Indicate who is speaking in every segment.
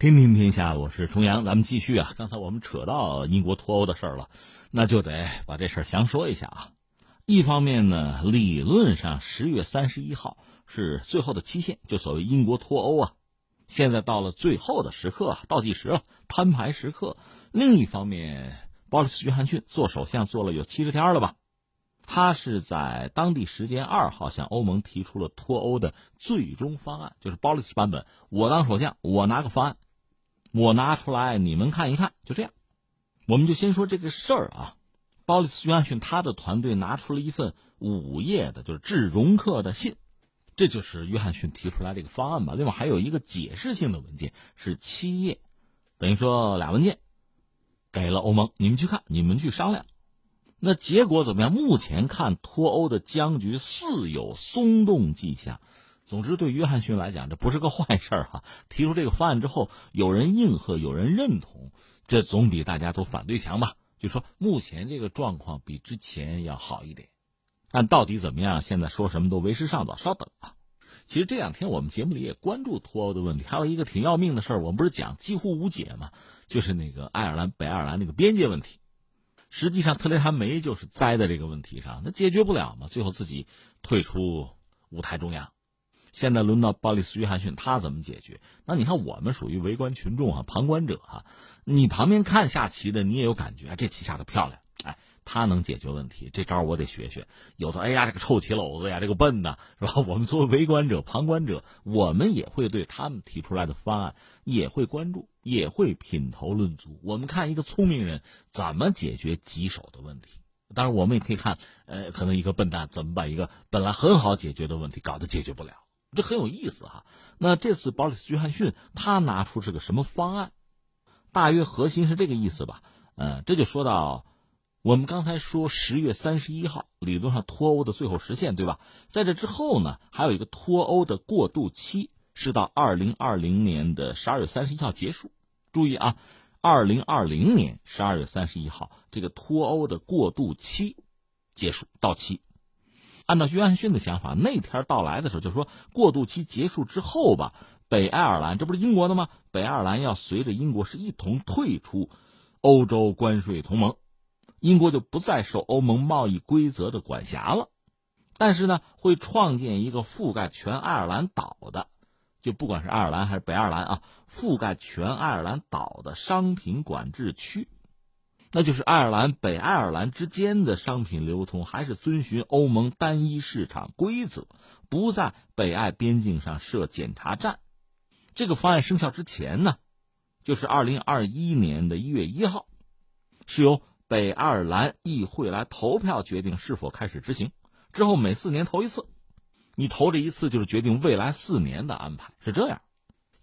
Speaker 1: 听听天下，我是重阳，咱们继续啊。刚才我们扯到英国脱欧的事儿了，那就得把这事儿详说一下啊。一方面呢，理论上十月三十一号是最后的期限，就所谓英国脱欧啊。现在到了最后的时刻，倒计时了，摊牌时刻。另一方面，鲍里斯·约翰逊做首相做了有七十天了吧？他是在当地时间二号向欧盟提出了脱欧的最终方案，就是鲍里斯版本。我当首相，我拿个方案。我拿出来，你们看一看，就这样。我们就先说这个事儿啊。鲍里斯·约翰逊他的团队拿出了一份五页的，就是致容克的信，这就是约翰逊提出来这个方案吧。另外还有一个解释性的文件是七页，等于说俩文件给了欧盟，你们去看，你们去商量。那结果怎么样？目前看脱欧的僵局似有松动迹象。总之，对约翰逊来讲，这不是个坏事儿哈。提出这个方案之后，有人应和，有人认同，这总比大家都反对强吧？就说目前这个状况比之前要好一点，但到底怎么样？现在说什么都为时尚早，稍等啊。其实这两天我们节目里也关注脱欧的问题，还有一个挺要命的事儿，我们不是讲几乎无解吗？就是那个爱尔兰北爱尔兰那个边界问题。实际上，特蕾莎梅就是栽在这个问题上，那解决不了嘛，最后自己退出舞台中央。现在轮到鲍里斯·约翰逊，他怎么解决？那你看，我们属于围观群众啊，旁观者哈。你旁边看下棋的，你也有感觉，这棋下的漂亮，哎，他能解决问题，这招我得学学。有的，哎呀，这个臭棋篓子呀，这个笨呐，是吧？我们作为围观者、旁观者，我们也会对他们提出来的方案也会关注，也会品头论足。我们看一个聪明人怎么解决棘手的问题，当然，我们也可以看，呃，可能一个笨蛋怎么把一个本来很好解决的问题搞得解决不了。这很有意思哈。那这次保里斯·约翰逊他拿出是个什么方案？大约核心是这个意思吧。嗯，这就说到我们刚才说十月三十一号理论上脱欧的最后实现，对吧？在这之后呢，还有一个脱欧的过渡期，是到二零二零年的十二月三十一号结束。注意啊，二零二零年十二月三十一号这个脱欧的过渡期结束到期。按照约翰逊的想法，那天到来的时候，就说过渡期结束之后吧，北爱尔兰这不是英国的吗？北爱尔兰要随着英国是一同退出欧洲关税同盟，英国就不再受欧盟贸易规则的管辖了。但是呢，会创建一个覆盖全爱尔兰岛的，就不管是爱尔兰还是北爱尔兰啊，覆盖全爱尔兰岛的商品管制区。那就是爱尔兰、北爱尔兰之间的商品流通还是遵循欧盟单一市场规则，不在北爱边境上设检查站。这个方案生效之前呢，就是二零二一年的一月一号，是由北爱尔兰议会来投票决定是否开始执行。之后每四年投一次，你投这一次就是决定未来四年的安排，是这样。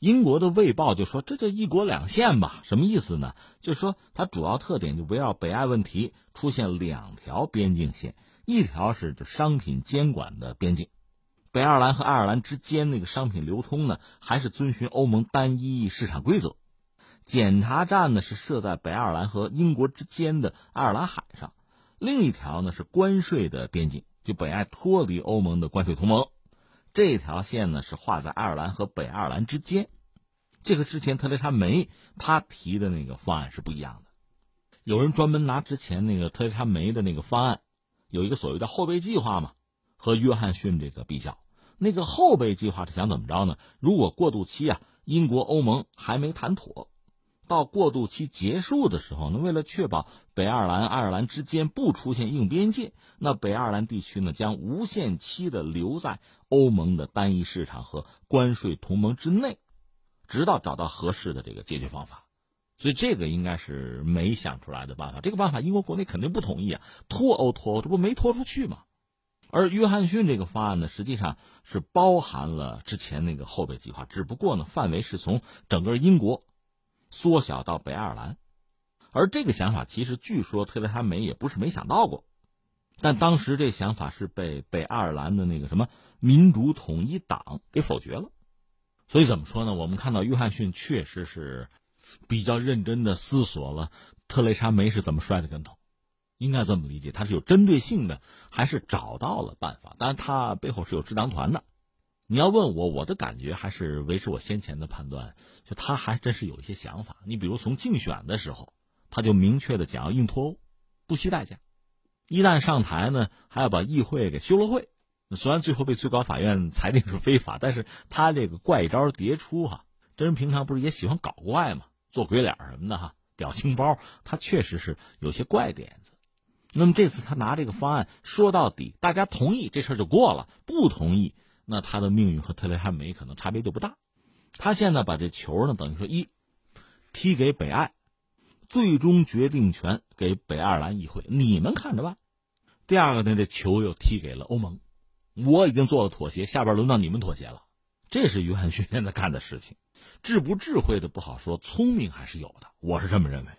Speaker 1: 英国的《卫报》就说：“这叫一国两线吧？什么意思呢？就是说，它主要特点就围绕北爱问题出现两条边境线，一条是就商品监管的边境，北爱尔兰和爱尔兰之间那个商品流通呢，还是遵循欧盟单一市场规则，检查站呢是设在北爱尔兰和英国之间的爱尔兰海上，另一条呢是关税的边境，就北爱脱离欧盟的关税同盟，这条线呢是画在爱尔兰和北爱尔兰之间。”这个之前特蕾莎梅她提的那个方案是不一样的，有人专门拿之前那个特蕾莎梅的那个方案，有一个所谓的后备计划嘛，和约翰逊这个比较。那个后备计划是想怎么着呢？如果过渡期啊，英国欧盟还没谈妥，到过渡期结束的时候呢，为了确保北爱尔兰、爱尔兰之间不出现硬边界，那北爱尔兰地区呢将无限期的留在欧盟的单一市场和关税同盟之内。直到找到合适的这个解决方法，所以这个应该是没想出来的办法。这个办法英国国内肯定不同意啊，脱欧脱欧，这不没脱出去吗？而约翰逊这个方案呢，实际上是包含了之前那个后备计划，只不过呢，范围是从整个英国缩小到北爱尔兰。而这个想法其实据说特蕾莎梅也不是没想到过，但当时这想法是被北爱尔兰的那个什么民主统一党给否决了。所以怎么说呢？我们看到约翰逊确实是比较认真的思索了特蕾莎梅是怎么摔的跟头，应该这么理解，他是有针对性的，还是找到了办法？当然，他背后是有智囊团的。你要问我，我的感觉还是维持我先前的判断，就他还真是有一些想法。你比如从竞选的时候，他就明确的讲要硬脱欧，不惜代价。一旦上台呢，还要把议会给休了会。虽然最后被最高法院裁定是非法，但是他这个怪招迭出哈。这人平常不是也喜欢搞怪嘛，做鬼脸什么的哈，表情包，他确实是有些怪点子。那么这次他拿这个方案说到底，大家同意这事儿就过了，不同意。那他的命运和特雷莎梅可能差别就不大。他现在把这球呢，等于说一踢给北爱，最终决定权给北爱尔兰议会，你们看着办。第二个呢，这球又踢给了欧盟，我已经做了妥协，下边轮到你们妥协了。这是约翰逊现在干的事情，智不智慧的不好说，聪明还是有的，我是这么认为。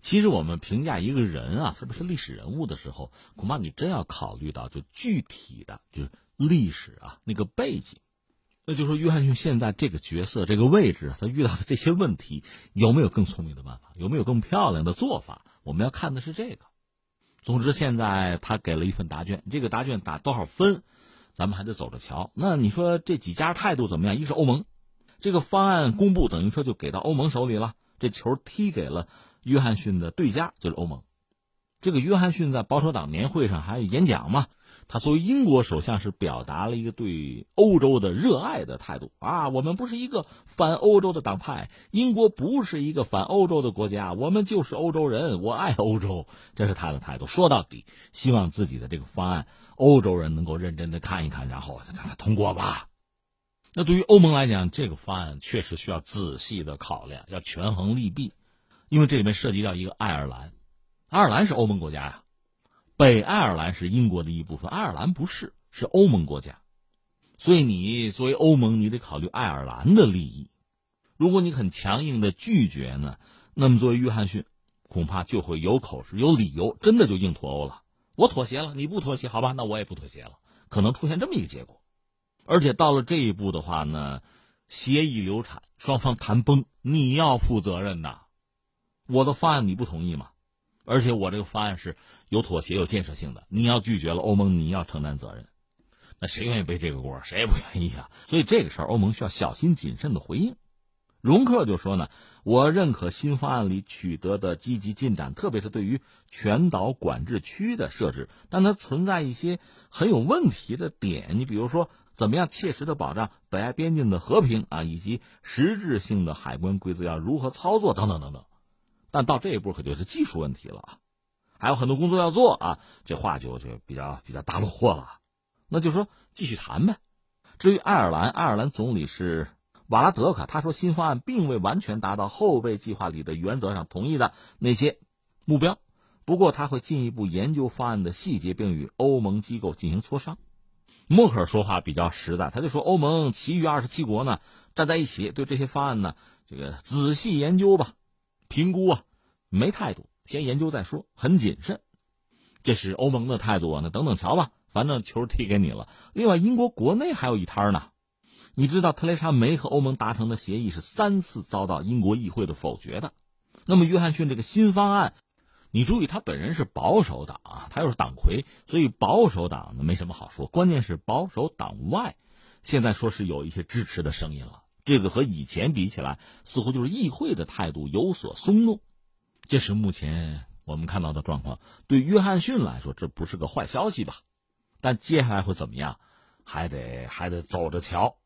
Speaker 1: 其实我们评价一个人啊，特别是历史人物的时候，恐怕你真要考虑到就具体的，就是。历史啊，那个背景，那就说约翰逊现在这个角色、这个位置，他遇到的这些问题，有没有更聪明的办法？有没有更漂亮的做法？我们要看的是这个。总之，现在他给了一份答卷，这个答卷打多少分，咱们还得走着瞧。那你说这几家态度怎么样？一个是欧盟，这个方案公布，等于说就给到欧盟手里了，这球踢给了约翰逊的对家，就是欧盟。这个约翰逊在保守党年会上还演讲嘛？他作为英国首相是表达了一个对欧洲的热爱的态度啊！我们不是一个反欧洲的党派，英国不是一个反欧洲的国家，我们就是欧洲人，我爱欧洲，这是他的态度。说到底，希望自己的这个方案，欧洲人能够认真的看一看，然后让他通过吧。那对于欧盟来讲，这个方案确实需要仔细的考量，要权衡利弊，因为这里面涉及到一个爱尔兰，爱尔兰是欧盟国家呀。北爱尔兰是英国的一部分，爱尔兰不是，是欧盟国家，所以你作为欧盟，你得考虑爱尔兰的利益。如果你很强硬的拒绝呢，那么作为约翰逊，恐怕就会有口实、有理由，真的就硬脱欧了。我妥协了，你不妥协，好吧，那我也不妥协了，可能出现这么一个结果。而且到了这一步的话呢，协议流产，双方谈崩，你要负责任呐。我的方案你不同意吗？而且我这个方案是有妥协、有建设性的。你要拒绝了，欧盟你要承担责任。那谁愿意背这个锅？谁也不愿意啊。所以这个事儿，欧盟需要小心谨慎的回应。容克就说呢，我认可新方案里取得的积极进展，特别是对于全岛管制区的设置，但它存在一些很有问题的点。你比如说，怎么样切实的保障北爱边境的和平啊，以及实质性的海关规则要如何操作等等等等。但到这一步可就是技术问题了啊，还有很多工作要做啊，这话就就比较比较大落货了。那就说继续谈呗。至于爱尔兰，爱尔兰总理是瓦拉德卡，他说新方案并未完全达到后备计划里的原则上同意的那些目标，不过他会进一步研究方案的细节，并与欧盟机构进行磋商。默克尔说话比较实在，他就说欧盟其余二十七国呢站在一起，对这些方案呢这个仔细研究吧。评估啊，没态度，先研究再说，很谨慎。这是欧盟的态度啊，那等等瞧吧，反正球踢给你了。另外，英国国内还有一摊呢。你知道，特蕾莎梅和欧盟达成的协议是三次遭到英国议会的否决的。那么，约翰逊这个新方案，你注意，他本人是保守党啊，他又是党魁，所以保守党呢没什么好说。关键是保守党外，现在说是有一些支持的声音了。这个和以前比起来，似乎就是议会的态度有所松动，这是目前我们看到的状况。对约翰逊来说，这不是个坏消息吧？但接下来会怎么样，还得还得走着瞧。